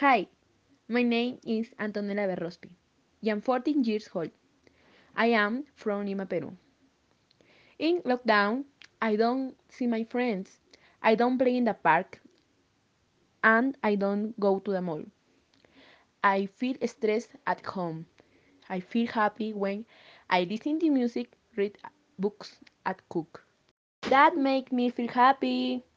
Hi, my name is Antonella Berrospi. I am 14 years old. I am from Lima, Peru. In lockdown, I don't see my friends. I don't play in the park and I don't go to the mall. I feel stressed at home. I feel happy when I listen to music, read books, and cook. That makes me feel happy.